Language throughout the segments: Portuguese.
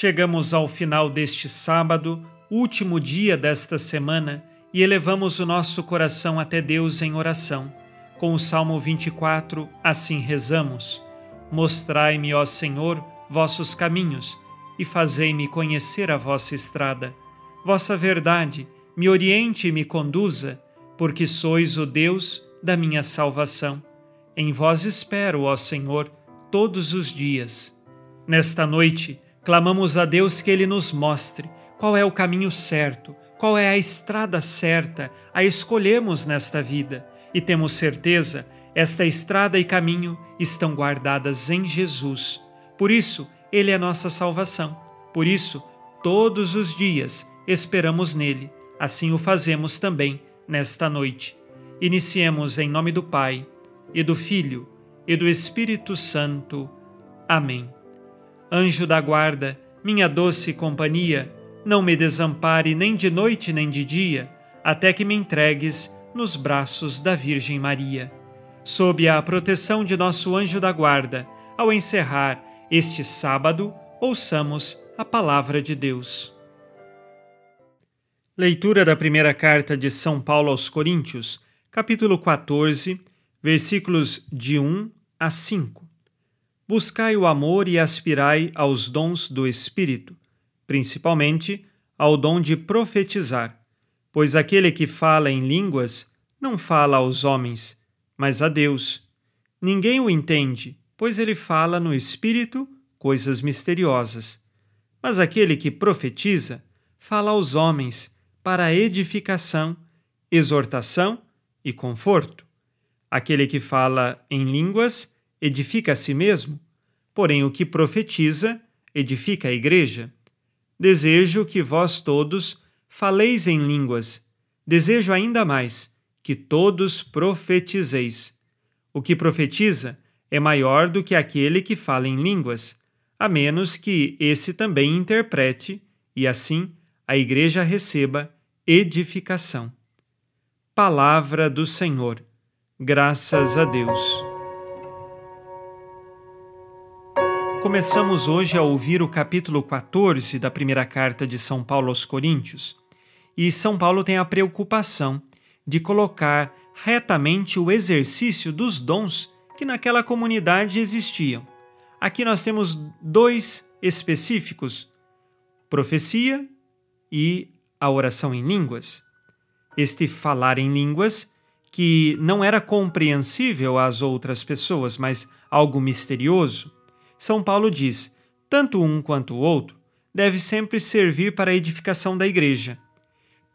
Chegamos ao final deste sábado, último dia desta semana, e elevamos o nosso coração até Deus em oração. Com o Salmo 24, assim rezamos: Mostrai-me, ó Senhor, vossos caminhos, e fazei-me conhecer a vossa estrada. Vossa verdade me oriente e me conduza, porque sois o Deus da minha salvação. Em vós espero, ó Senhor, todos os dias. Nesta noite, clamamos a Deus que Ele nos mostre qual é o caminho certo, qual é a estrada certa a escolhemos nesta vida, e temos certeza esta estrada e caminho estão guardadas em Jesus. Por isso, Ele é nossa salvação. Por isso, todos os dias esperamos nele. Assim o fazemos também nesta noite. Iniciemos em nome do Pai, e do Filho, e do Espírito Santo. Amém. Anjo da guarda, minha doce companhia, não me desampare nem de noite nem de dia, até que me entregues nos braços da Virgem Maria sob a proteção de nosso anjo da guarda, ao encerrar este sábado, ouçamos a palavra de Deus. Leitura da primeira carta de São Paulo aos Coríntios, capítulo 14, versículos de 1 a 5. Buscai o amor e aspirai aos dons do Espírito, principalmente ao dom de profetizar, pois aquele que fala em línguas não fala aos homens, mas a Deus. Ninguém o entende, pois ele fala no Espírito coisas misteriosas. Mas aquele que profetiza fala aos homens para edificação, exortação e conforto. Aquele que fala em línguas edifica a si mesmo, porém o que profetiza edifica a igreja. Desejo que vós todos faleis em línguas. Desejo ainda mais que todos profetizeis. O que profetiza é maior do que aquele que fala em línguas, a menos que esse também interprete, e assim a igreja receba edificação. Palavra do Senhor. Graças a Deus. Começamos hoje a ouvir o capítulo 14 da primeira carta de São Paulo aos Coríntios. E São Paulo tem a preocupação de colocar retamente o exercício dos dons que naquela comunidade existiam. Aqui nós temos dois específicos: profecia e a oração em línguas. Este falar em línguas que não era compreensível às outras pessoas, mas algo misterioso. São Paulo diz: tanto um quanto o outro deve sempre servir para a edificação da igreja,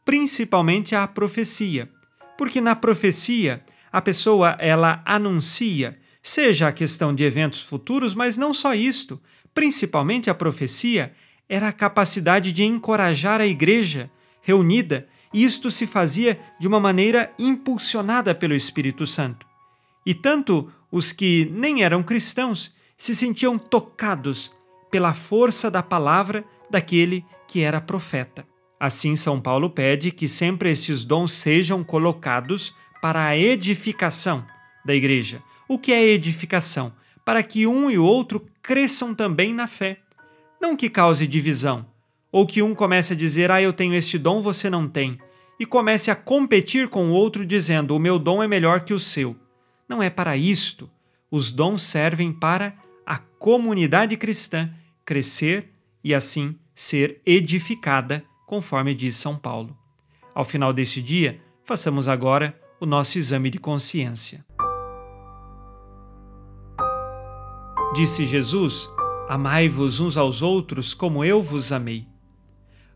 principalmente a profecia, porque na profecia a pessoa ela anuncia, seja a questão de eventos futuros, mas não só isto, principalmente a profecia era a capacidade de encorajar a igreja reunida, e isto se fazia de uma maneira impulsionada pelo Espírito Santo. E tanto os que nem eram cristãos se sentiam tocados pela força da palavra daquele que era profeta. Assim, São Paulo pede que sempre esses dons sejam colocados para a edificação da igreja. O que é edificação? Para que um e outro cresçam também na fé. Não que cause divisão, ou que um comece a dizer, ah, eu tenho este dom, você não tem, e comece a competir com o outro dizendo, o meu dom é melhor que o seu. Não é para isto. Os dons servem para comunidade cristã crescer e assim ser edificada conforme diz São Paulo. Ao final deste dia, façamos agora o nosso exame de consciência. Disse Jesus: Amai-vos uns aos outros como eu vos amei.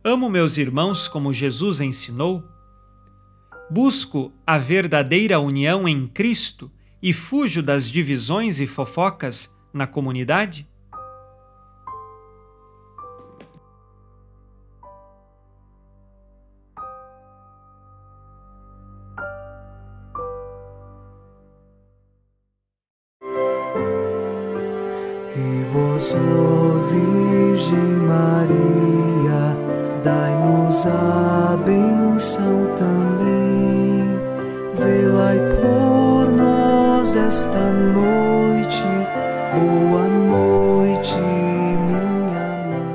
Amo meus irmãos como Jesus ensinou? Busco a verdadeira união em Cristo e fujo das divisões e fofocas na comunidade? E vós, Virgem Maria, dai-nos a benção também, vê-la por nós esta noite. Boa noite, minha mãe.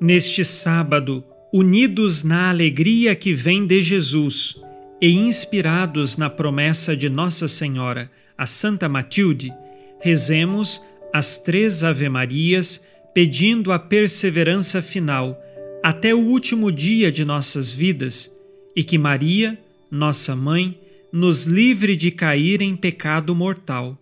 Neste sábado, unidos na alegria que vem de Jesus e inspirados na promessa de Nossa Senhora, a Santa Matilde, rezemos as três Ave-Marias pedindo a perseverança final até o último dia de nossas vidas e que Maria, nossa mãe, nos livre de cair em pecado mortal.